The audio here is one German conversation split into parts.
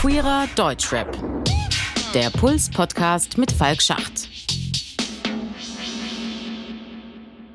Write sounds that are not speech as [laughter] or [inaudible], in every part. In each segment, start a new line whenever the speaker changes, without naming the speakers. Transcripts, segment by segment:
Queerer Deutschrap. Der Puls-Podcast mit Falk Schacht.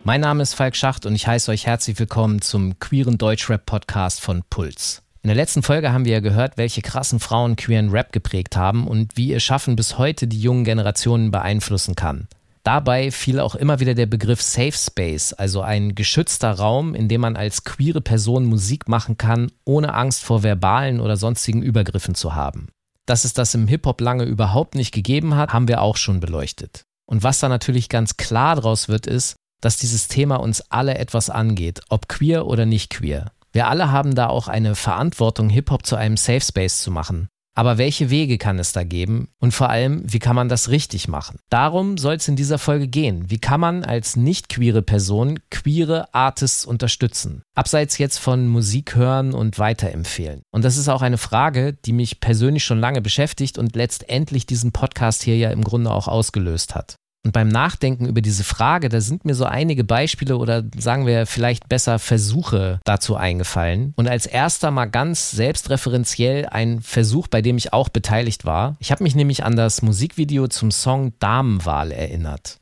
Mein Name ist Falk Schacht und ich heiße euch herzlich willkommen zum queeren Deutschrap-Podcast von Puls. In der letzten Folge haben wir ja gehört, welche krassen Frauen queeren Rap geprägt haben und wie ihr Schaffen bis heute die jungen Generationen beeinflussen kann. Dabei fiel auch immer wieder der Begriff Safe Space, also ein geschützter Raum, in dem man als queere Person Musik machen kann, ohne Angst vor verbalen oder sonstigen Übergriffen zu haben. Dass es das im Hip-Hop lange überhaupt nicht gegeben hat, haben wir auch schon beleuchtet. Und was da natürlich ganz klar draus wird, ist, dass dieses Thema uns alle etwas angeht, ob queer oder nicht queer. Wir alle haben da auch eine Verantwortung, Hip-Hop zu einem Safe Space zu machen. Aber welche Wege kann es da geben? Und vor allem, wie kann man das richtig machen? Darum soll es in dieser Folge gehen. Wie kann man als nicht queere Person queere Artists unterstützen? Abseits jetzt von Musik hören und weiterempfehlen. Und das ist auch eine Frage, die mich persönlich schon lange beschäftigt und letztendlich diesen Podcast hier ja im Grunde auch ausgelöst hat. Und beim Nachdenken über diese Frage, da sind mir so einige Beispiele oder sagen wir vielleicht besser Versuche dazu eingefallen. Und als erster mal ganz selbstreferenziell ein Versuch, bei dem ich auch beteiligt war. Ich habe mich nämlich an das Musikvideo zum Song Damenwahl erinnert.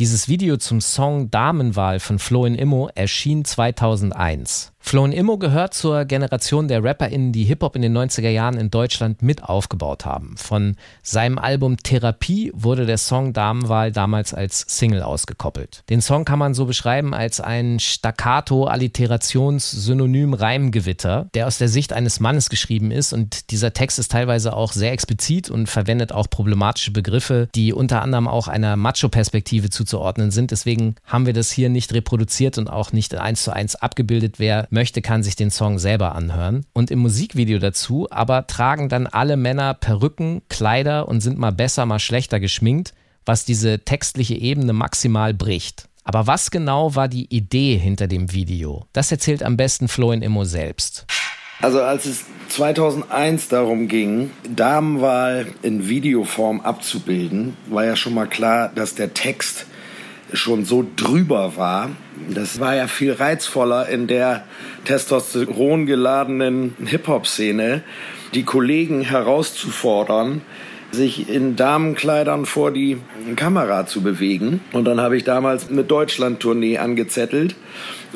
Dieses Video zum Song Damenwahl von Flo in Immo erschien 2001. Flo Immo gehört zur Generation der RapperInnen, die Hip-Hop in den 90er Jahren in Deutschland mit aufgebaut haben. Von seinem Album Therapie wurde der Song Damenwahl damals als Single ausgekoppelt. Den Song kann man so beschreiben als ein Staccato-Alliterations-Synonym-Reimgewitter, der aus der Sicht eines Mannes geschrieben ist und dieser Text ist teilweise auch sehr explizit und verwendet auch problematische Begriffe, die unter anderem auch einer Macho-Perspektive zuzuordnen sind. Deswegen haben wir das hier nicht reproduziert und auch nicht eins zu eins abgebildet. Wer möchte, kann sich den Song selber anhören. Und im Musikvideo dazu aber tragen dann alle Männer Perücken, Kleider und sind mal besser, mal schlechter geschminkt, was diese textliche Ebene maximal bricht. Aber was genau war die Idee hinter dem Video? Das erzählt am besten Flo in Immo selbst.
Also als es 2001 darum ging, Damenwahl in Videoform abzubilden, war ja schon mal klar, dass der Text schon so drüber war. Das war ja viel reizvoller in der Testosteron geladenen Hip-Hop-Szene, die Kollegen herauszufordern, sich in Damenkleidern vor die Kamera zu bewegen. Und dann habe ich damals eine Deutschland-Tournee angezettelt.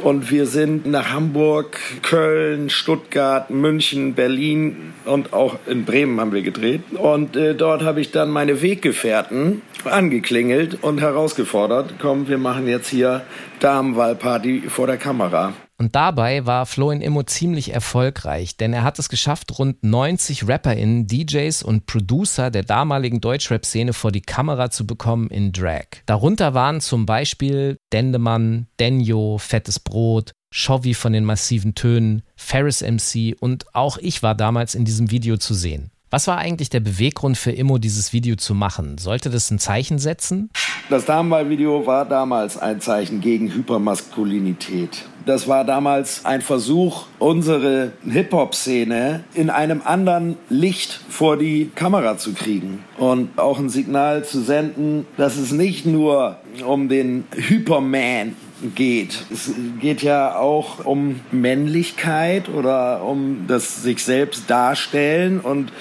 Und wir sind nach Hamburg, Köln, Stuttgart, München, Berlin und auch in Bremen haben wir gedreht. Und äh, dort habe ich dann meine Weggefährten angeklingelt und herausgefordert, komm, wir machen jetzt hier Damenwahlparty vor der Kamera.
Und dabei war Flo in Immo ziemlich erfolgreich, denn er hat es geschafft, rund 90 RapperInnen, DJs und Producer der damaligen Deutschrap-Szene vor die Kamera zu bekommen in Drag. Darunter waren zum Beispiel Dendemann, Denjo, Fettes Brot, Chovy von den massiven Tönen, Ferris MC und auch ich war damals in diesem Video zu sehen. Was war eigentlich der Beweggrund für Immo, dieses Video zu machen? Sollte das ein Zeichen setzen?
Das Damenwahl-Video war damals ein Zeichen gegen Hypermaskulinität. Das war damals ein Versuch, unsere Hip-Hop-Szene in einem anderen Licht vor die Kamera zu kriegen. Und auch ein Signal zu senden, dass es nicht nur um den Hyperman geht. Es geht ja auch um Männlichkeit oder um das sich selbst darstellen und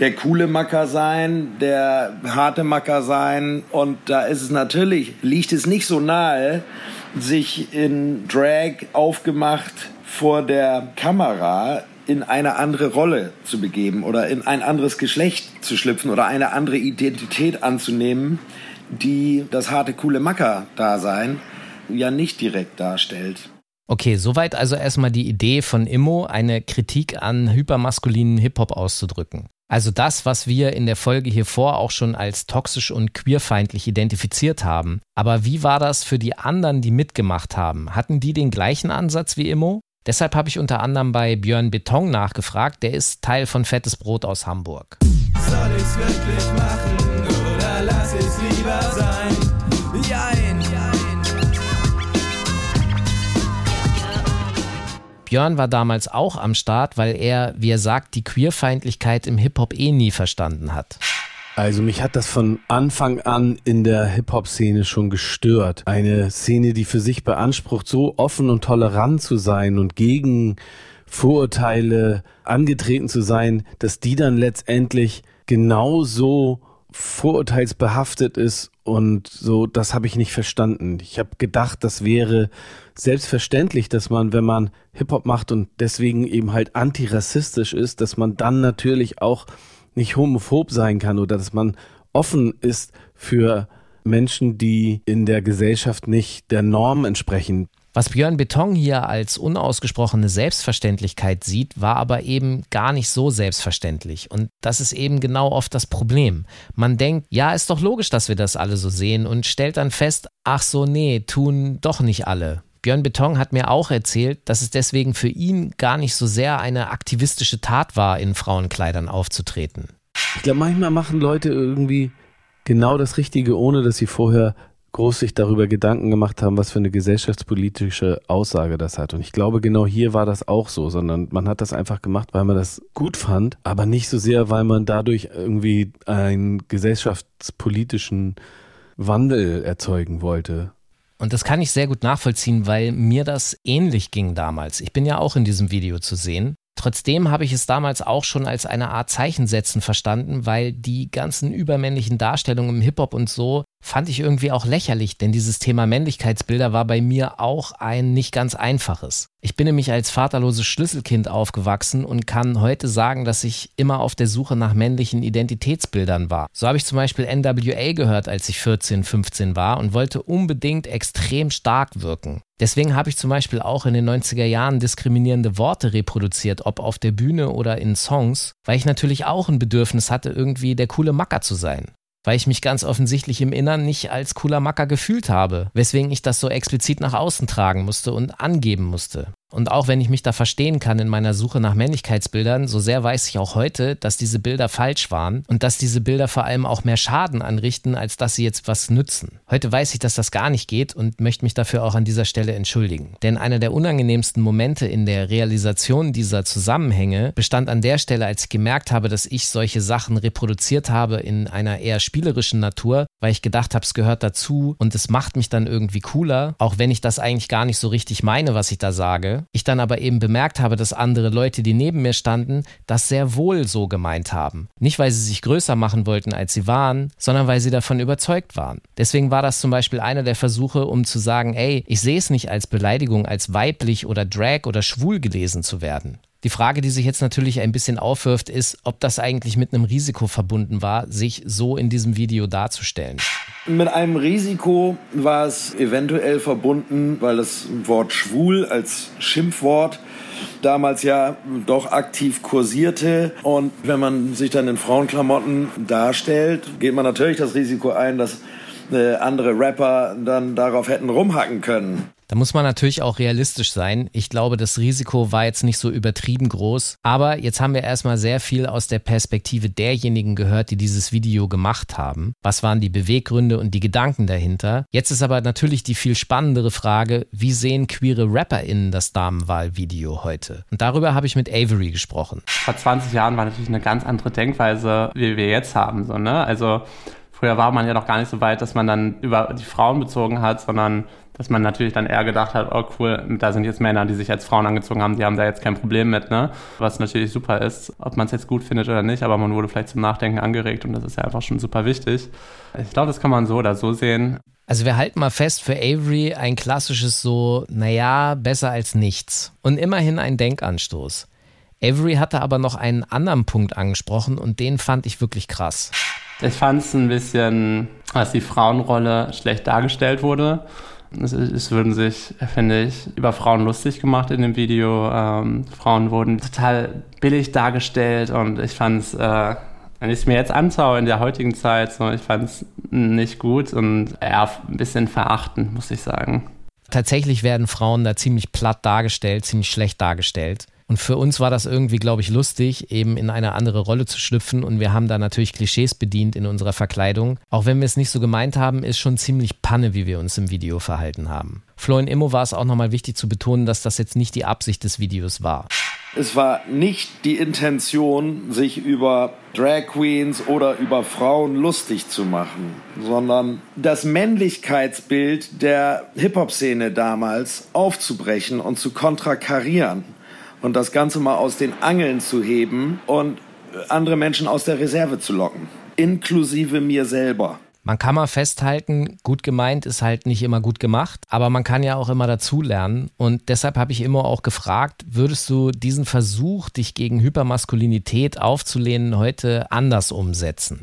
der coole Macker sein, der harte Macker sein. Und da ist es natürlich, liegt es nicht so nahe, sich in Drag aufgemacht vor der Kamera in eine andere Rolle zu begeben oder in ein anderes Geschlecht zu schlüpfen oder eine andere Identität anzunehmen, die das harte, coole Macker-Dasein ja nicht direkt darstellt.
Okay, soweit also erstmal die Idee von Immo, eine Kritik an hypermaskulinen Hip-Hop auszudrücken. Also das, was wir in der Folge hier vor auch schon als toxisch und queerfeindlich identifiziert haben. Aber wie war das für die anderen, die mitgemacht haben? Hatten die den gleichen Ansatz wie Immo? Deshalb habe ich unter anderem bei Björn Beton nachgefragt, der ist Teil von Fettes Brot aus Hamburg. Soll ich's wirklich machen oder lass ich's lieber sein? Björn war damals auch am Start, weil er, wie er sagt, die Queerfeindlichkeit im Hip-Hop eh nie verstanden hat.
Also mich hat das von Anfang an in der Hip-Hop-Szene schon gestört. Eine Szene, die für sich beansprucht, so offen und tolerant zu sein und gegen Vorurteile angetreten zu sein, dass die dann letztendlich genauso vorurteilsbehaftet ist und so, das habe ich nicht verstanden. Ich habe gedacht, das wäre selbstverständlich, dass man, wenn man Hip-Hop macht und deswegen eben halt antirassistisch ist, dass man dann natürlich auch nicht homophob sein kann oder dass man offen ist für Menschen, die in der Gesellschaft nicht der Norm entsprechen.
Was Björn Beton hier als unausgesprochene Selbstverständlichkeit sieht, war aber eben gar nicht so selbstverständlich. Und das ist eben genau oft das Problem. Man denkt, ja, ist doch logisch, dass wir das alle so sehen und stellt dann fest, ach so, nee, tun doch nicht alle. Björn Beton hat mir auch erzählt, dass es deswegen für ihn gar nicht so sehr eine aktivistische Tat war, in Frauenkleidern aufzutreten.
Ich glaube, manchmal machen Leute irgendwie genau das Richtige, ohne dass sie vorher groß sich darüber Gedanken gemacht haben, was für eine gesellschaftspolitische Aussage das hat. Und ich glaube, genau hier war das auch so, sondern man hat das einfach gemacht, weil man das gut fand, aber nicht so sehr, weil man dadurch irgendwie einen gesellschaftspolitischen Wandel erzeugen wollte.
Und das kann ich sehr gut nachvollziehen, weil mir das ähnlich ging damals. Ich bin ja auch in diesem Video zu sehen. Trotzdem habe ich es damals auch schon als eine Art Zeichensetzen verstanden, weil die ganzen übermännlichen Darstellungen im Hip-Hop und so fand ich irgendwie auch lächerlich, denn dieses Thema Männlichkeitsbilder war bei mir auch ein nicht ganz einfaches. Ich bin nämlich als vaterloses Schlüsselkind aufgewachsen und kann heute sagen, dass ich immer auf der Suche nach männlichen Identitätsbildern war. So habe ich zum Beispiel NWA gehört, als ich 14, 15 war und wollte unbedingt extrem stark wirken. Deswegen habe ich zum Beispiel auch in den 90er Jahren diskriminierende Worte reproduziert, ob auf der Bühne oder in Songs, weil ich natürlich auch ein Bedürfnis hatte, irgendwie der coole Macker zu sein weil ich mich ganz offensichtlich im Innern nicht als cooler Macker gefühlt habe, weswegen ich das so explizit nach außen tragen musste und angeben musste. Und auch wenn ich mich da verstehen kann in meiner Suche nach Männlichkeitsbildern, so sehr weiß ich auch heute, dass diese Bilder falsch waren und dass diese Bilder vor allem auch mehr Schaden anrichten, als dass sie jetzt was nützen. Heute weiß ich, dass das gar nicht geht und möchte mich dafür auch an dieser Stelle entschuldigen. Denn einer der unangenehmsten Momente in der Realisation dieser Zusammenhänge bestand an der Stelle, als ich gemerkt habe, dass ich solche Sachen reproduziert habe in einer eher spielerischen Natur, weil ich gedacht habe, es gehört dazu und es macht mich dann irgendwie cooler, auch wenn ich das eigentlich gar nicht so richtig meine, was ich da sage ich dann aber eben bemerkt habe, dass andere Leute, die neben mir standen, das sehr wohl so gemeint haben. Nicht, weil sie sich größer machen wollten, als sie waren, sondern weil sie davon überzeugt waren. Deswegen war das zum Beispiel einer der Versuche, um zu sagen, ey, ich sehe es nicht als Beleidigung, als weiblich oder drag oder schwul gelesen zu werden. Die Frage, die sich jetzt natürlich ein bisschen aufwirft, ist, ob das eigentlich mit einem Risiko verbunden war, sich so in diesem Video darzustellen.
Mit einem Risiko war es eventuell verbunden, weil das Wort schwul als Schimpfwort damals ja doch aktiv kursierte. Und wenn man sich dann in Frauenklamotten darstellt, geht man natürlich das Risiko ein, dass äh, andere Rapper dann darauf hätten rumhacken können.
Da muss man natürlich auch realistisch sein. Ich glaube, das Risiko war jetzt nicht so übertrieben groß. Aber jetzt haben wir erstmal sehr viel aus der Perspektive derjenigen gehört, die dieses Video gemacht haben. Was waren die Beweggründe und die Gedanken dahinter? Jetzt ist aber natürlich die viel spannendere Frage, wie sehen queere RapperInnen das Damenwahlvideo heute? Und darüber habe ich mit Avery gesprochen.
Vor 20 Jahren war natürlich eine ganz andere Denkweise, wie wir jetzt haben. So, ne? Also früher war man ja noch gar nicht so weit, dass man dann über die Frauen bezogen hat, sondern dass man natürlich dann eher gedacht hat, oh cool, da sind jetzt Männer, die sich als Frauen angezogen haben, die haben da jetzt kein Problem mit, ne? Was natürlich super ist, ob man es jetzt gut findet oder nicht, aber man wurde vielleicht zum Nachdenken angeregt und das ist ja einfach schon super wichtig. Ich glaube, das kann man so oder so sehen.
Also wir halten mal fest, für Avery ein klassisches so, naja, besser als nichts. Und immerhin ein Denkanstoß. Avery hatte aber noch einen anderen Punkt angesprochen und den fand ich wirklich krass.
Ich fand es ein bisschen, dass die Frauenrolle schlecht dargestellt wurde. Es, es würden sich, finde ich, über Frauen lustig gemacht in dem Video. Ähm, Frauen wurden total billig dargestellt und ich fand es, äh, wenn ich es mir jetzt anschaue in der heutigen Zeit, so, ich fand es nicht gut und eher ein bisschen verachtend, muss ich sagen.
Tatsächlich werden Frauen da ziemlich platt dargestellt, ziemlich schlecht dargestellt. Und für uns war das irgendwie, glaube ich, lustig, eben in eine andere Rolle zu schlüpfen. Und wir haben da natürlich Klischees bedient in unserer Verkleidung. Auch wenn wir es nicht so gemeint haben, ist schon ziemlich Panne, wie wir uns im Video verhalten haben. Flo und Immo war es auch nochmal wichtig zu betonen, dass das jetzt nicht die Absicht des Videos war.
es war nicht die Intention, sich über Drag Queens oder über Frauen lustig zu machen, sondern das Männlichkeitsbild der Hip-Hop-Szene damals aufzubrechen und zu kontrakarieren und das Ganze mal aus den Angeln zu heben und andere Menschen aus der Reserve zu locken, inklusive mir selber.
Man kann mal festhalten, gut gemeint ist halt nicht immer gut gemacht, aber man kann ja auch immer dazulernen. Und deshalb habe ich immer auch gefragt, würdest du diesen Versuch, dich gegen Hypermaskulinität aufzulehnen, heute anders umsetzen?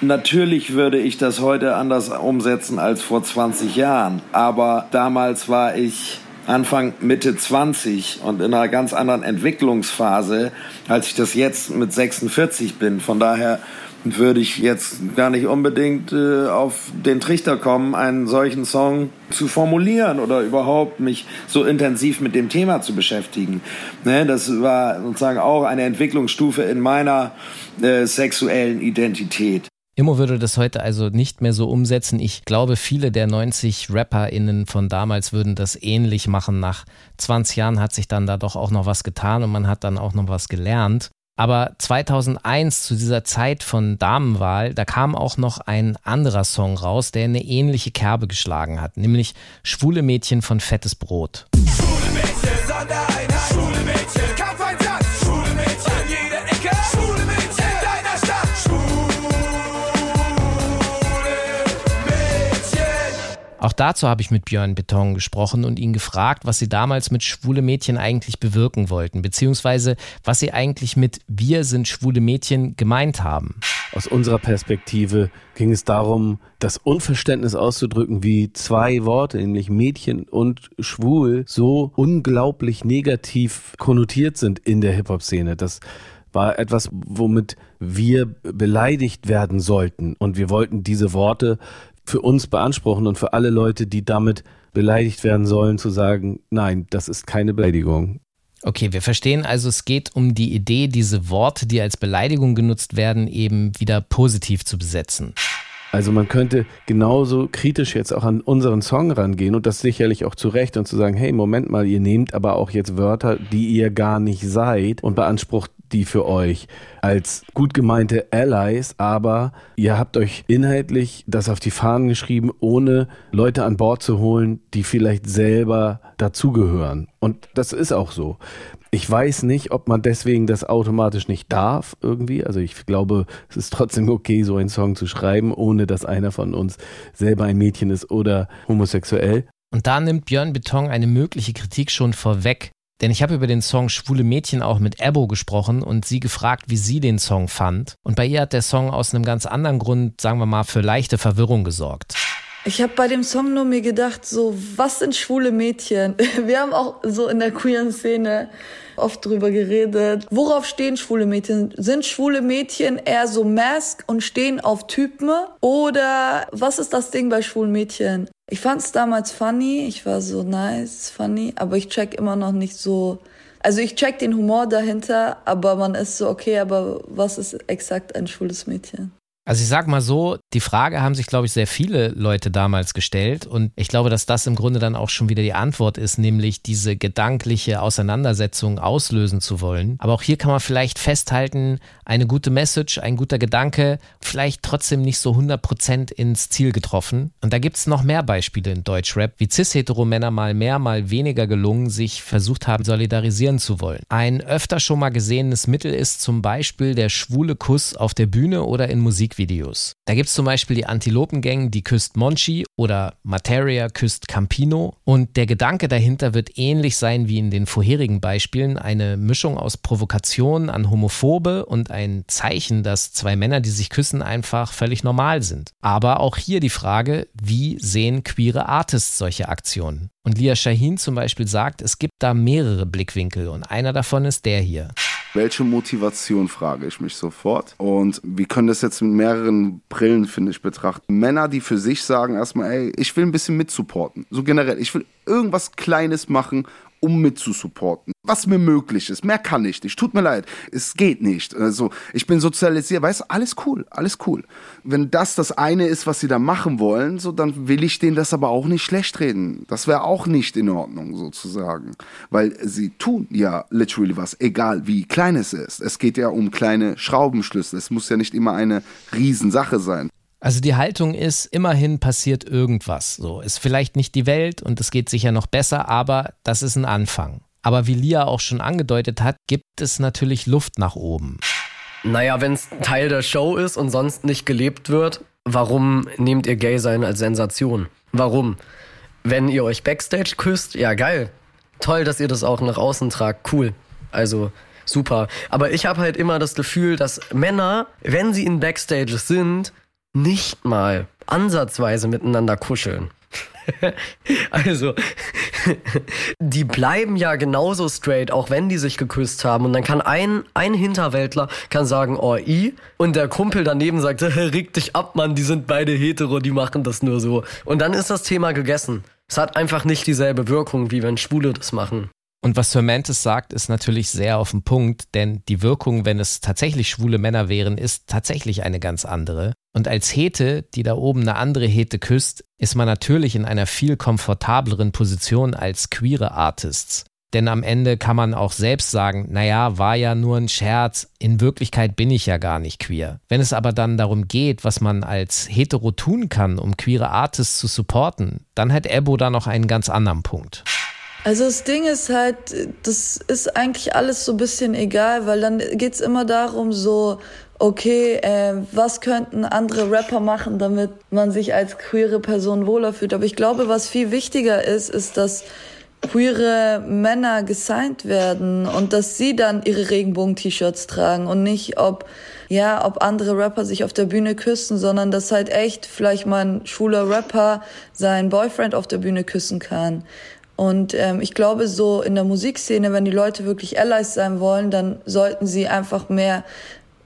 Natürlich würde ich das heute anders umsetzen als vor 20 Jahren, aber damals war ich Anfang Mitte 20 und in einer ganz anderen Entwicklungsphase, als ich das jetzt mit 46 bin. Von daher würde ich jetzt gar nicht unbedingt äh, auf den Trichter kommen, einen solchen Song zu formulieren oder überhaupt mich so intensiv mit dem Thema zu beschäftigen. Ne, das war sozusagen auch eine Entwicklungsstufe in meiner äh, sexuellen Identität.
Immo würde das heute also nicht mehr so umsetzen. Ich glaube, viele der 90 RapperInnen von damals würden das ähnlich machen. Nach 20 Jahren hat sich dann da doch auch noch was getan und man hat dann auch noch was gelernt. Aber 2001 zu dieser Zeit von Damenwahl, da kam auch noch ein anderer Song raus, der eine ähnliche Kerbe geschlagen hat, nämlich Schwule Mädchen von Fettes Brot. Schwule Mädchen, Sondereinheit, schwule Mädchen, Auch dazu habe ich mit Björn Beton gesprochen und ihn gefragt, was sie damals mit schwule Mädchen eigentlich bewirken wollten, beziehungsweise was sie eigentlich mit Wir sind schwule Mädchen gemeint haben.
Aus unserer Perspektive ging es darum, das Unverständnis auszudrücken, wie zwei Worte, nämlich Mädchen und schwul, so unglaublich negativ konnotiert sind in der Hip-Hop-Szene. Das war etwas, womit wir beleidigt werden sollten. Und wir wollten diese Worte für uns beanspruchen und für alle Leute, die damit beleidigt werden sollen, zu sagen, nein, das ist keine Beleidigung.
Okay, wir verstehen also, es geht um die Idee, diese Worte, die als Beleidigung genutzt werden, eben wieder positiv zu besetzen.
Also man könnte genauso kritisch jetzt auch an unseren Song rangehen und das sicherlich auch zu Recht und zu sagen, hey, Moment mal, ihr nehmt aber auch jetzt Wörter, die ihr gar nicht seid und beansprucht die für euch als gut gemeinte Allies, aber ihr habt euch inhaltlich das auf die Fahnen geschrieben, ohne Leute an Bord zu holen, die vielleicht selber dazugehören. Und das ist auch so. Ich weiß nicht, ob man deswegen das automatisch nicht darf irgendwie. Also ich glaube, es ist trotzdem okay, so einen Song zu schreiben, ohne dass einer von uns selber ein Mädchen ist oder homosexuell.
Und da nimmt Björn Beton eine mögliche Kritik schon vorweg. Denn ich habe über den Song Schwule Mädchen auch mit Ebo gesprochen und sie gefragt, wie sie den Song fand. Und bei ihr hat der Song aus einem ganz anderen Grund, sagen wir mal, für leichte Verwirrung gesorgt.
Ich habe bei dem Song nur mir gedacht, so, was sind schwule Mädchen? [laughs] Wir haben auch so in der queeren Szene oft drüber geredet. Worauf stehen schwule Mädchen? Sind schwule Mädchen eher so Mask und stehen auf Typen? Oder was ist das Ding bei schwulen Mädchen? Ich fand es damals funny. Ich war so nice, funny. Aber ich check immer noch nicht so. Also ich check den Humor dahinter, aber man ist so, okay, aber was ist exakt ein schwules Mädchen?
Also ich sag mal so, die Frage haben sich, glaube ich, sehr viele Leute damals gestellt und ich glaube, dass das im Grunde dann auch schon wieder die Antwort ist, nämlich diese gedankliche Auseinandersetzung auslösen zu wollen. Aber auch hier kann man vielleicht festhalten, eine gute Message, ein guter Gedanke, vielleicht trotzdem nicht so 100% ins Ziel getroffen. Und da gibt es noch mehr Beispiele in Deutschrap, wie cis-hetero-Männer mal mehr, mal weniger gelungen, sich versucht haben, solidarisieren zu wollen. Ein öfter schon mal gesehenes Mittel ist zum Beispiel der schwule Kuss auf der Bühne oder in Musik Musikvideos. Da gibt es zum Beispiel die Antilopengang, die küsst Monchi oder Materia küsst Campino. Und der Gedanke dahinter wird ähnlich sein wie in den vorherigen Beispielen. Eine Mischung aus Provokation an Homophobe und ein Zeichen, dass zwei Männer, die sich küssen, einfach völlig normal sind. Aber auch hier die Frage, wie sehen queere Artists solche Aktionen? Und Lia Shahin zum Beispiel sagt, es gibt da mehrere Blickwinkel und einer davon ist der hier.
Welche Motivation frage ich mich sofort? Und wir können das jetzt mit mehreren Brillen, finde ich, betrachten. Männer, die für sich sagen erstmal, ey, ich will ein bisschen mitsupporten. So generell, ich will irgendwas Kleines machen, um mitzusupporten. Was mir möglich ist. Mehr kann ich nicht. Tut mir leid. Es geht nicht. Also, ich bin sozialisiert. Weißt du, alles cool. Alles cool. Wenn das das eine ist, was sie da machen wollen, so, dann will ich denen das aber auch nicht schlecht reden. Das wäre auch nicht in Ordnung, sozusagen. Weil sie tun ja literally was, egal wie klein es ist. Es geht ja um kleine Schraubenschlüssel. Es muss ja nicht immer eine Riesensache sein.
Also die Haltung ist, immerhin passiert irgendwas. So ist vielleicht nicht die Welt und es geht sicher noch besser, aber das ist ein Anfang. Aber wie Lia auch schon angedeutet hat, gibt es natürlich Luft nach oben.
Naja, wenn es Teil der Show ist und sonst nicht gelebt wird, warum nehmt ihr Gay sein als Sensation? Warum? Wenn ihr euch Backstage küsst, ja geil. Toll, dass ihr das auch nach außen tragt. Cool. Also super. Aber ich habe halt immer das Gefühl, dass Männer, wenn sie in Backstages sind, nicht mal ansatzweise miteinander kuscheln. [laughs] also, [laughs] die bleiben ja genauso straight, auch wenn die sich geküsst haben. Und dann kann ein, ein Hinterwäldler kann sagen, oh, i. Und der Kumpel daneben sagt, [laughs] reg dich ab, Mann, die sind beide hetero, die machen das nur so. Und dann ist das Thema gegessen. Es hat einfach nicht dieselbe Wirkung, wie wenn Schwule das machen.
Und was Fermentes sagt, ist natürlich sehr auf den Punkt, denn die Wirkung, wenn es tatsächlich schwule Männer wären, ist tatsächlich eine ganz andere. Und als Hete, die da oben eine andere Hete küsst, ist man natürlich in einer viel komfortableren Position als queere Artists. Denn am Ende kann man auch selbst sagen, naja, war ja nur ein Scherz, in Wirklichkeit bin ich ja gar nicht queer. Wenn es aber dann darum geht, was man als Hetero tun kann, um queere Artists zu supporten, dann hat Ebo da noch einen ganz anderen Punkt.
Also das Ding ist halt, das ist eigentlich alles so ein bisschen egal, weil dann geht's immer darum, so, okay, äh, was könnten andere Rapper machen, damit man sich als queere Person wohler fühlt. Aber ich glaube, was viel wichtiger ist, ist, dass queere Männer gesigned werden und dass sie dann ihre Regenbogen-T-Shirts tragen und nicht, ob ja, ob andere Rapper sich auf der Bühne küssen, sondern dass halt echt vielleicht mal ein schwuler Rapper seinen Boyfriend auf der Bühne küssen kann. Und ähm, ich glaube, so in der Musikszene, wenn die Leute wirklich Allies sein wollen, dann sollten sie einfach mehr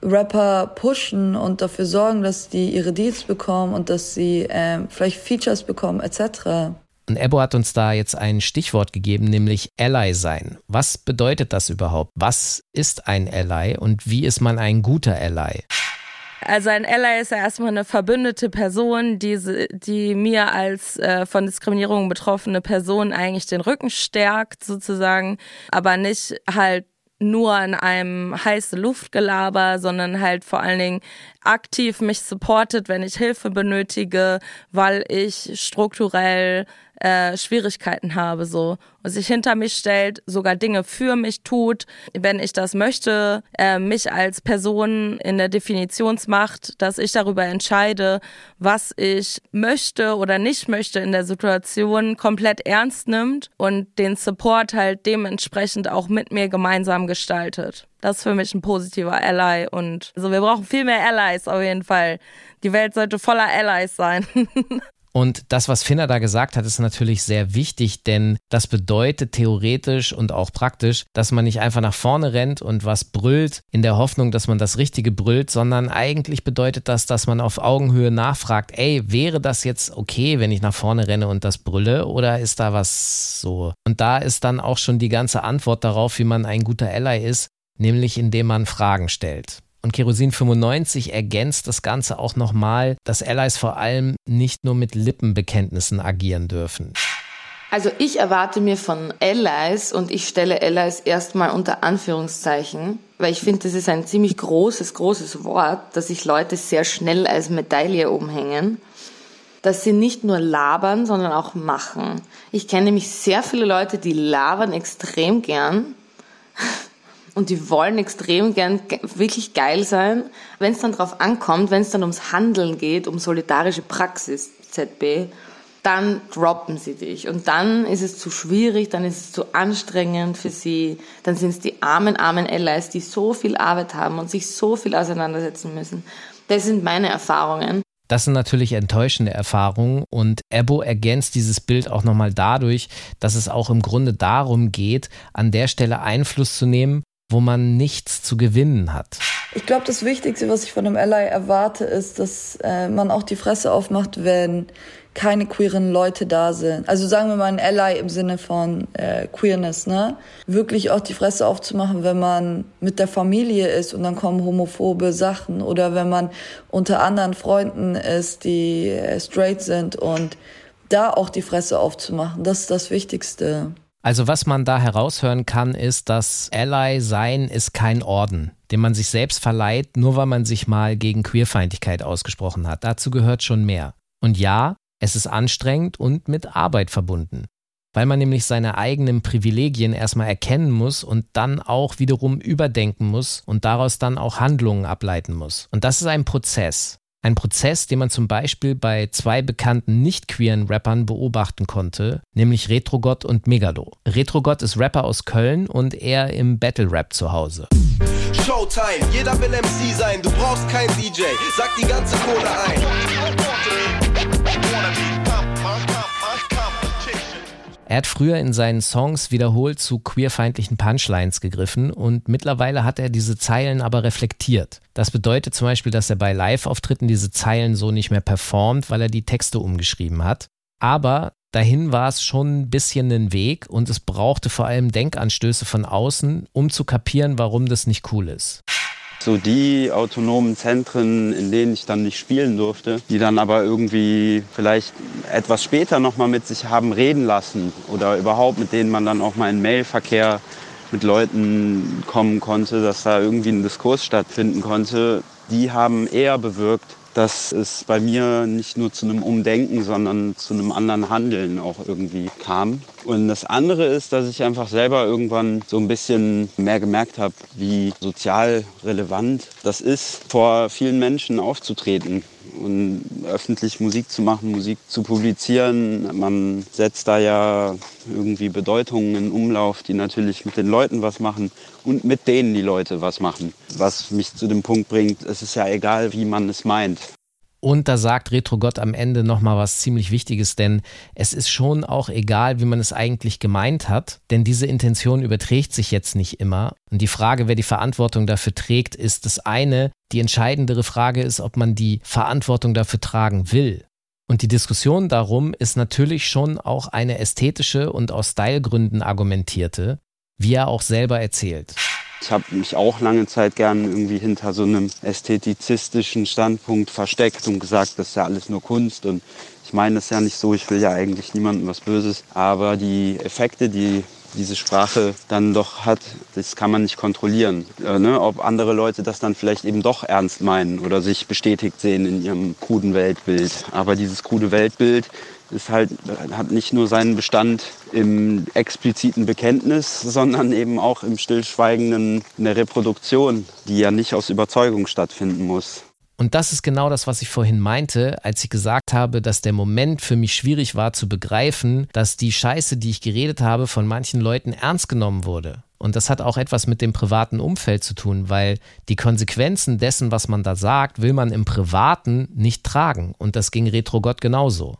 Rapper pushen und dafür sorgen, dass die ihre Deals bekommen und dass sie ähm, vielleicht Features bekommen etc.
Und Ebo hat uns da jetzt ein Stichwort gegeben, nämlich Ally sein. Was bedeutet das überhaupt? Was ist ein Ally und wie ist man ein guter Ally?
Also ein Ally ist ja erstmal eine verbündete Person, die, die mir als äh, von Diskriminierung betroffene Person eigentlich den Rücken stärkt sozusagen, aber nicht halt nur in einem heiße Luftgelaber, sondern halt vor allen Dingen aktiv mich supportet, wenn ich Hilfe benötige, weil ich strukturell äh, Schwierigkeiten habe so und sich hinter mich stellt, sogar Dinge für mich tut, wenn ich das möchte, äh, mich als Person in der Definitionsmacht, dass ich darüber entscheide, was ich möchte oder nicht möchte in der Situation, komplett ernst nimmt und den Support halt dementsprechend auch mit mir gemeinsam gestaltet. Das ist für mich ein positiver Ally und also wir brauchen viel mehr Allies auf jeden Fall. Die Welt sollte voller Allies sein. [laughs]
Und das, was Finna da gesagt hat, ist natürlich sehr wichtig, denn das bedeutet theoretisch und auch praktisch, dass man nicht einfach nach vorne rennt und was brüllt in der Hoffnung, dass man das Richtige brüllt, sondern eigentlich bedeutet das, dass man auf Augenhöhe nachfragt, ey, wäre das jetzt okay, wenn ich nach vorne renne und das brülle oder ist da was so? Und da ist dann auch schon die ganze Antwort darauf, wie man ein guter Ally ist, nämlich indem man Fragen stellt. Und Kerosin 95 ergänzt das Ganze auch nochmal, dass Allies vor allem nicht nur mit Lippenbekenntnissen agieren dürfen.
Also ich erwarte mir von Allies und ich stelle Allies erstmal unter Anführungszeichen, weil ich finde, das ist ein ziemlich großes, großes Wort, dass sich Leute sehr schnell als Medaille umhängen, dass sie nicht nur labern, sondern auch machen. Ich kenne nämlich sehr viele Leute, die labern extrem gern und die wollen extrem gern wirklich geil sein. Wenn es dann drauf ankommt, wenn es dann ums Handeln geht, um solidarische Praxis, ZB, dann droppen sie dich. Und dann ist es zu schwierig, dann ist es zu anstrengend für sie. Dann sind es die armen, armen Allies, die so viel Arbeit haben und sich so viel auseinandersetzen müssen. Das sind meine Erfahrungen.
Das sind natürlich enttäuschende Erfahrungen und Ebo ergänzt dieses Bild auch nochmal dadurch, dass es auch im Grunde darum geht, an der Stelle Einfluss zu nehmen wo man nichts zu gewinnen hat.
Ich glaube, das Wichtigste, was ich von einem Ally erwarte, ist, dass äh, man auch die Fresse aufmacht, wenn keine queeren Leute da sind. Also sagen wir mal ein Ally im Sinne von äh, Queerness, ne? Wirklich auch die Fresse aufzumachen, wenn man mit der Familie ist und dann kommen homophobe Sachen oder wenn man unter anderen Freunden ist, die äh, straight sind und da auch die Fresse aufzumachen. Das ist das Wichtigste.
Also was man da heraushören kann, ist, dass Ally sein ist kein Orden, den man sich selbst verleiht, nur weil man sich mal gegen Queerfeindlichkeit ausgesprochen hat. Dazu gehört schon mehr. Und ja, es ist anstrengend und mit Arbeit verbunden, weil man nämlich seine eigenen Privilegien erstmal erkennen muss und dann auch wiederum überdenken muss und daraus dann auch Handlungen ableiten muss. Und das ist ein Prozess. Ein Prozess, den man zum Beispiel bei zwei bekannten nicht-queeren Rappern beobachten konnte, nämlich Retrogott und Megalo. Retrogott ist Rapper aus Köln und er im Battle Rap zu Hause.
Showtime, jeder will MC sein, du brauchst kein DJ, sag die ganze Kohle ein.
Er hat früher in seinen Songs wiederholt zu queerfeindlichen Punchlines gegriffen und mittlerweile hat er diese Zeilen aber reflektiert. Das bedeutet zum Beispiel, dass er bei Live-Auftritten diese Zeilen so nicht mehr performt, weil er die Texte umgeschrieben hat. Aber dahin war es schon ein bisschen ein Weg und es brauchte vor allem Denkanstöße von außen, um zu kapieren, warum das nicht cool ist
so die autonomen Zentren, in denen ich dann nicht spielen durfte, die dann aber irgendwie vielleicht etwas später noch mal mit sich haben reden lassen oder überhaupt mit denen man dann auch mal in Mailverkehr mit Leuten kommen konnte, dass da irgendwie ein Diskurs stattfinden konnte, die haben eher bewirkt, dass es bei mir nicht nur zu einem Umdenken, sondern zu einem anderen Handeln auch irgendwie kam. Und das andere ist, dass ich einfach selber irgendwann so ein bisschen mehr gemerkt habe, wie sozial relevant das ist, vor vielen Menschen aufzutreten und öffentlich Musik zu machen, Musik zu publizieren. Man setzt da ja irgendwie Bedeutungen in Umlauf, die natürlich mit den Leuten was machen und mit denen die Leute was machen. Was mich zu dem Punkt bringt, es ist ja egal, wie man es meint.
Und da sagt Retrogott am Ende nochmal was ziemlich Wichtiges, denn es ist schon auch egal, wie man es eigentlich gemeint hat, denn diese Intention überträgt sich jetzt nicht immer. Und die Frage, wer die Verantwortung dafür trägt, ist das eine. Die entscheidendere Frage ist, ob man die Verantwortung dafür tragen will. Und die Diskussion darum ist natürlich schon auch eine ästhetische und aus Stylegründen argumentierte, wie er auch selber erzählt.
Ich habe mich auch lange Zeit gern irgendwie hinter so einem ästhetizistischen Standpunkt versteckt und gesagt, das ist ja alles nur Kunst und ich meine das ja nicht so, ich will ja eigentlich niemandem was Böses, aber die Effekte, die diese Sprache dann doch hat, das kann man nicht kontrollieren. Äh, ne? Ob andere Leute das dann vielleicht eben doch ernst meinen oder sich bestätigt sehen in ihrem kruden Weltbild. Aber dieses krude Weltbild ist halt, hat nicht nur seinen Bestand im expliziten Bekenntnis, [laughs] sondern eben auch im stillschweigenden, in der Reproduktion, die ja nicht aus Überzeugung stattfinden muss.
Und das ist genau das, was ich vorhin meinte, als ich gesagt habe, dass der Moment für mich schwierig war zu begreifen, dass die Scheiße, die ich geredet habe, von manchen Leuten ernst genommen wurde. Und das hat auch etwas mit dem privaten Umfeld zu tun, weil die Konsequenzen dessen, was man da sagt, will man im Privaten nicht tragen. Und das ging Retrogott genauso.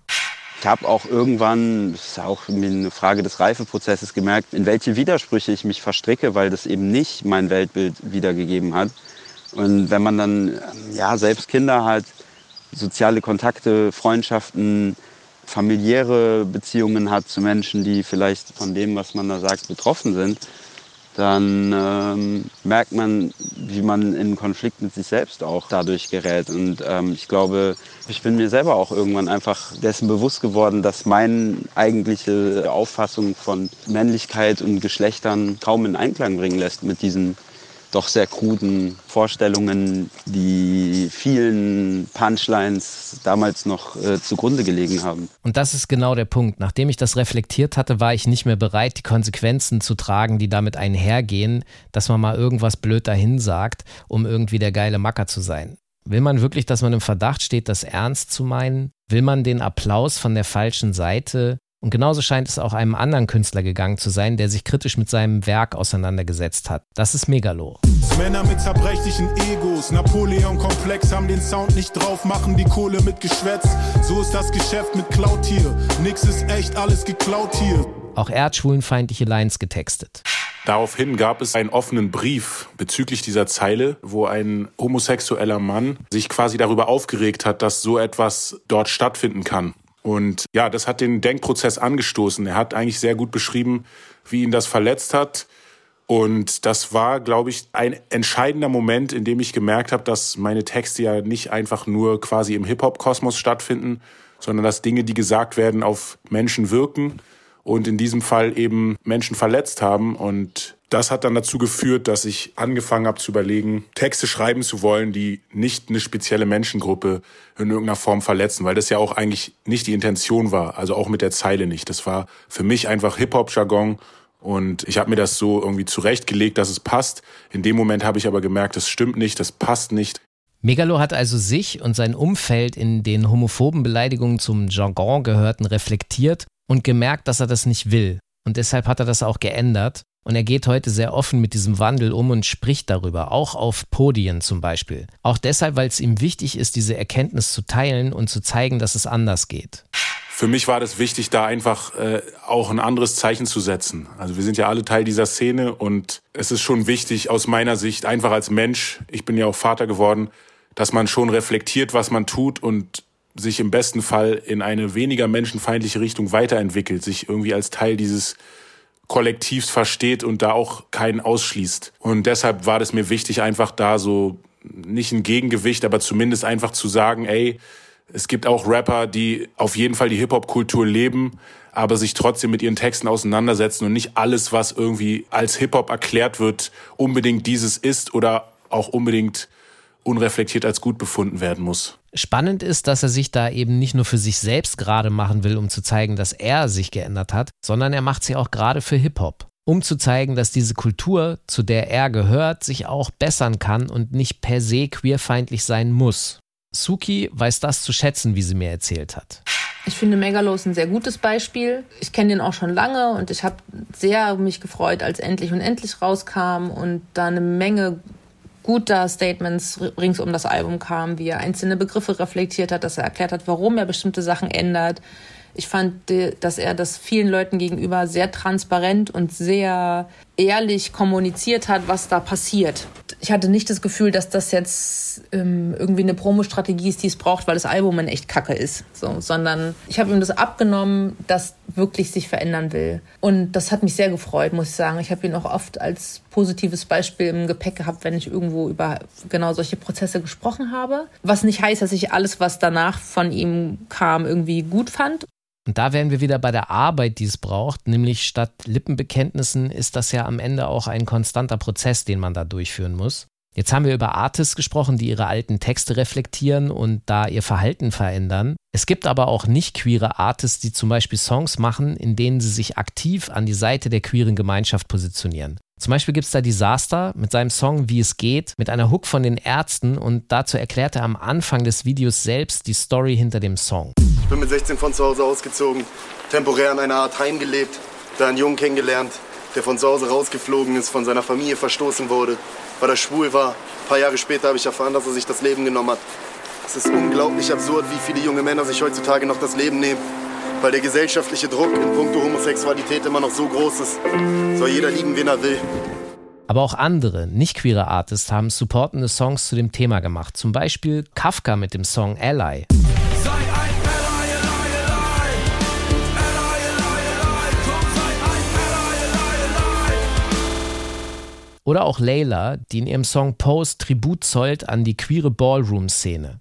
Ich habe auch irgendwann, das ist auch eine Frage des Reifeprozesses, gemerkt, in welche Widersprüche ich mich verstricke, weil das eben nicht mein Weltbild wiedergegeben hat. Und wenn man dann ja selbst Kinder hat, soziale Kontakte, Freundschaften, familiäre Beziehungen hat zu Menschen, die vielleicht von dem, was man da sagt, betroffen sind, dann ähm, merkt man, wie man in Konflikt mit sich selbst auch dadurch gerät. Und ähm, ich glaube, ich bin mir selber auch irgendwann einfach dessen bewusst geworden, dass meine eigentliche Auffassung von Männlichkeit und Geschlechtern kaum in Einklang bringen lässt mit diesen doch sehr kruden Vorstellungen, die vielen Punchlines damals noch äh, zugrunde gelegen haben.
Und das ist genau der Punkt. Nachdem ich das reflektiert hatte, war ich nicht mehr bereit, die Konsequenzen zu tragen, die damit einhergehen, dass man mal irgendwas blöd dahin sagt, um irgendwie der geile Macker zu sein. Will man wirklich, dass man im Verdacht steht, das ernst zu meinen? Will man den Applaus von der falschen Seite? Und genauso scheint es auch einem anderen Künstler gegangen zu sein, der sich kritisch mit seinem Werk auseinandergesetzt hat. Das ist Megalo.
Männer mit zerbrechlichen Egos, Napoleon-Komplex haben den Sound nicht drauf, machen die Kohle mit Geschwätz. So ist das Geschäft mit Cloud hier. Nix ist echt, alles geklaut hier.
Auch er hat schwulenfeindliche Lines getextet.
Daraufhin gab es einen offenen Brief bezüglich dieser Zeile, wo ein homosexueller Mann sich quasi darüber aufgeregt hat, dass so etwas dort stattfinden kann Und ja, das hat den Denkprozess angestoßen. Er hat eigentlich sehr gut beschrieben, wie ihn das verletzt hat. Und das war, glaube ich, ein entscheidender Moment, in dem ich gemerkt habe, dass meine Texte ja nicht einfach nur quasi im Hip-Hop-Kosmos stattfinden, sondern dass Dinge, die gesagt werden, auf Menschen wirken und in diesem Fall eben Menschen verletzt haben. Und das hat dann dazu geführt, dass ich angefangen habe zu überlegen, Texte schreiben zu wollen, die nicht eine spezielle Menschengruppe in irgendeiner Form verletzen, weil das ja auch eigentlich nicht die Intention war, also auch mit der Zeile nicht. Das war für mich einfach Hip-Hop-Jargon und ich habe mir das so irgendwie zurechtgelegt, dass es passt. In dem Moment habe ich aber gemerkt, das stimmt nicht, das passt nicht.
Megalo hat also sich und sein Umfeld in den homophoben Beleidigungen zum Jargon gehörten reflektiert und gemerkt, dass er das nicht will. Und deshalb hat er das auch geändert. Und er geht heute sehr offen mit diesem Wandel um und spricht darüber, auch auf Podien zum Beispiel. Auch deshalb, weil es ihm wichtig ist, diese Erkenntnis zu teilen und zu zeigen, dass es anders geht.
Für mich war das wichtig, da einfach äh, auch ein anderes Zeichen zu setzen. Also wir sind ja alle Teil dieser Szene und es ist schon wichtig aus meiner Sicht, einfach als Mensch, ich bin ja auch Vater geworden, dass man schon reflektiert, was man tut und sich im besten Fall in eine weniger menschenfeindliche Richtung weiterentwickelt, sich irgendwie als Teil dieses Kollektivs versteht und da auch keinen ausschließt. Und deshalb war es mir wichtig, einfach da so nicht ein Gegengewicht, aber zumindest einfach zu sagen, ey, es gibt auch Rapper, die auf jeden Fall die Hip-Hop-Kultur leben, aber sich trotzdem mit ihren Texten auseinandersetzen und nicht alles, was irgendwie als Hip-Hop erklärt wird, unbedingt dieses ist oder auch unbedingt unreflektiert als gut befunden werden muss.
Spannend ist, dass er sich da eben nicht nur für sich selbst gerade machen will, um zu zeigen, dass er sich geändert hat, sondern er macht sie auch gerade für Hip-Hop, um zu zeigen, dass diese Kultur, zu der er gehört, sich auch bessern kann und nicht per se queerfeindlich sein muss. Suki weiß das zu schätzen, wie sie mir erzählt hat.
Ich finde Megalo ist ein sehr gutes Beispiel. Ich kenne den auch schon lange und ich habe sehr mich gefreut, als Endlich und Endlich rauskam und da eine Menge guter Statements rings um das Album kam, wie er einzelne Begriffe reflektiert hat, dass er erklärt hat, warum er bestimmte Sachen ändert. Ich fand, dass er das vielen Leuten gegenüber sehr transparent und sehr ehrlich kommuniziert hat, was da passiert. Ich hatte nicht das Gefühl, dass das jetzt ähm, irgendwie eine Promo-Strategie ist, die es braucht, weil das Album ein echt Kacke ist, so, sondern ich habe ihm das abgenommen, dass wirklich sich verändern will. Und das hat mich sehr gefreut, muss ich sagen. Ich habe ihn auch oft als positives Beispiel im Gepäck gehabt, wenn ich irgendwo über genau solche Prozesse gesprochen habe. Was nicht heißt, dass ich alles, was danach von ihm kam, irgendwie gut fand.
Und da wären wir wieder bei der Arbeit, die es braucht, nämlich statt Lippenbekenntnissen ist das ja am Ende auch ein konstanter Prozess, den man da durchführen muss. Jetzt haben wir über Artists gesprochen, die ihre alten Texte reflektieren und da ihr Verhalten verändern. Es gibt aber auch nicht queere Artists, die zum Beispiel Songs machen, in denen sie sich aktiv an die Seite der queeren Gemeinschaft positionieren. Zum Beispiel gibt es da Disaster mit seinem Song Wie es geht, mit einer Hook von den Ärzten und dazu erklärt er am Anfang des Videos selbst die Story hinter dem Song.
Ich bin mit 16 von zu Hause ausgezogen, temporär in einer Art Heim gelebt, da einen Jungen kennengelernt, der von zu Hause rausgeflogen ist, von seiner Familie verstoßen wurde, weil er schwul war. Ein paar Jahre später habe ich erfahren, dass er sich das Leben genommen hat. Es ist unglaublich absurd, wie viele junge Männer sich heutzutage noch das Leben nehmen weil der gesellschaftliche Druck in puncto Homosexualität immer noch so groß ist. Soll jeder lieben, wen er will.
Aber auch andere, nicht queere Artists haben supportende Songs zu dem Thema gemacht. Zum Beispiel Kafka mit dem Song Ally. Oder auch Layla, die in ihrem Song Post Tribut zollt an die queere Ballroom-Szene.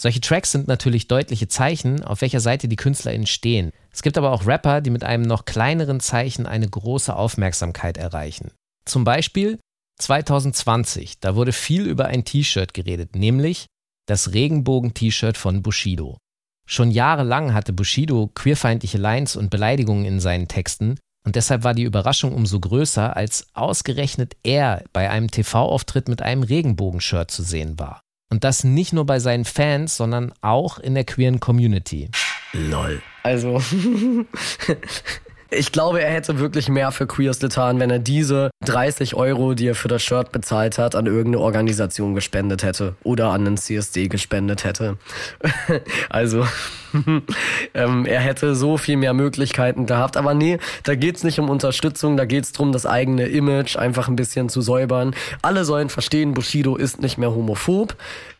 Solche Tracks sind natürlich deutliche Zeichen, auf welcher Seite die KünstlerInnen stehen. Es gibt aber auch Rapper, die mit einem noch kleineren Zeichen eine große Aufmerksamkeit erreichen. Zum Beispiel 2020, da wurde viel über ein T-Shirt geredet, nämlich das Regenbogen-T-Shirt von Bushido. Schon jahrelang hatte Bushido queerfeindliche Lines und Beleidigungen in seinen Texten und deshalb war die Überraschung umso größer, als ausgerechnet er bei einem TV-Auftritt mit einem Regenbogenshirt zu sehen war. Und das nicht nur bei seinen Fans, sondern auch in der queeren Community.
Lol. Also, [laughs] Ich glaube, er hätte wirklich mehr für Queers getan, wenn er diese 30 Euro, die er für das Shirt bezahlt hat, an irgendeine Organisation gespendet hätte oder an den CSD gespendet hätte. [laughs] also, [laughs] ähm, er hätte so viel mehr Möglichkeiten gehabt. Aber nee, da geht's nicht um Unterstützung, da geht's drum, das eigene Image einfach ein bisschen zu säubern. Alle sollen verstehen, Bushido ist nicht mehr homophob.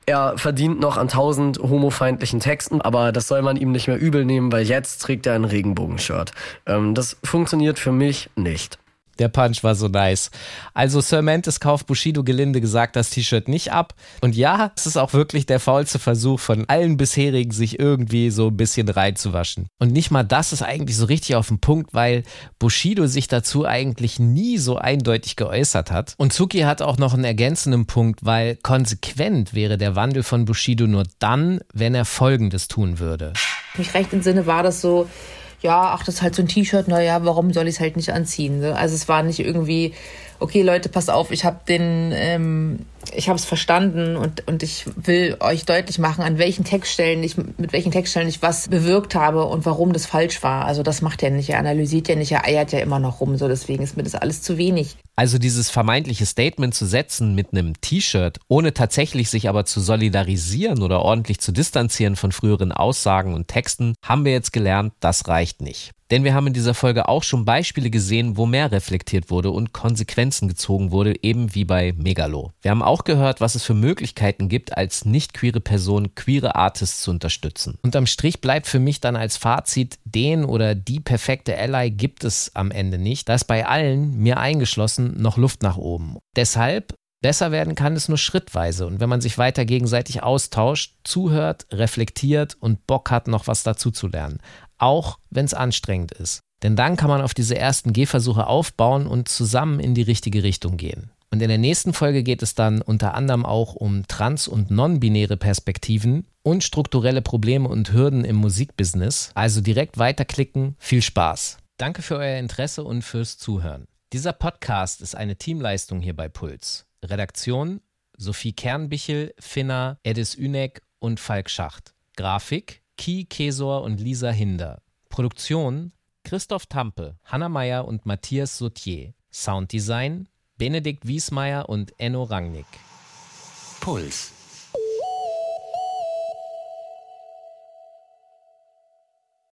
Er verdient noch an tausend homofeindlichen Texten, aber das soll man ihm nicht mehr übel nehmen, weil jetzt trägt er ein Regenbogenshirt. Ähm, das funktioniert für mich nicht.
Der Punch war so nice. Also Sir Mantis kauft Bushido gelinde gesagt das T-Shirt nicht ab. Und ja, es ist auch wirklich der faulste Versuch von allen bisherigen, sich irgendwie so ein bisschen reinzuwaschen. Und nicht mal das ist eigentlich so richtig auf den Punkt, weil Bushido sich dazu eigentlich nie so eindeutig geäußert hat. Und Zuki hat auch noch einen ergänzenden Punkt, weil konsequent wäre der Wandel von Bushido nur dann, wenn er Folgendes tun würde.
Mich recht im Sinne war das so, ja, ach, das ist halt so ein T-Shirt, naja, warum soll ich es halt nicht anziehen? Ne? Also es war nicht irgendwie, okay, Leute, passt auf, ich habe den, ähm, ich habe es verstanden und, und ich will euch deutlich machen, an welchen Textstellen ich, mit welchen Textstellen ich was bewirkt habe und warum das falsch war. Also das macht er nicht, er analysiert ja nicht, er eiert ja immer noch rum, so deswegen ist mir das alles zu wenig.
Also dieses vermeintliche Statement zu setzen mit einem T-Shirt, ohne tatsächlich sich aber zu solidarisieren oder ordentlich zu distanzieren von früheren Aussagen und Texten, haben wir jetzt gelernt, das reicht nicht. Denn wir haben in dieser Folge auch schon Beispiele gesehen, wo mehr reflektiert wurde und Konsequenzen gezogen wurde, eben wie bei Megalo. Wir haben auch gehört, was es für Möglichkeiten gibt, als nicht queere Person queere Artists zu unterstützen. Und am Strich bleibt für mich dann als Fazit, den oder die perfekte Ally gibt es am Ende nicht. Da ist bei allen, mir eingeschlossen, noch Luft nach oben. Deshalb Besser werden kann es nur schrittweise und wenn man sich weiter gegenseitig austauscht, zuhört, reflektiert und Bock hat, noch was dazu zu lernen. Auch wenn es anstrengend ist. Denn dann kann man auf diese ersten Gehversuche aufbauen und zusammen in die richtige Richtung gehen. Und in der nächsten Folge geht es dann unter anderem auch um trans- und non-binäre Perspektiven und strukturelle Probleme und Hürden im Musikbusiness. Also direkt weiterklicken. Viel Spaß. Danke für euer Interesse und fürs Zuhören. Dieser Podcast ist eine Teamleistung hier bei Puls. Redaktion Sophie Kernbichel, Finna, Edis Üneck und Falk Schacht. Grafik Ki Kesor und Lisa Hinder. Produktion Christoph Tampe, Hanna Meyer und Matthias Sautier. Sounddesign Benedikt Wiesmeier und Enno Rangnick.
Puls.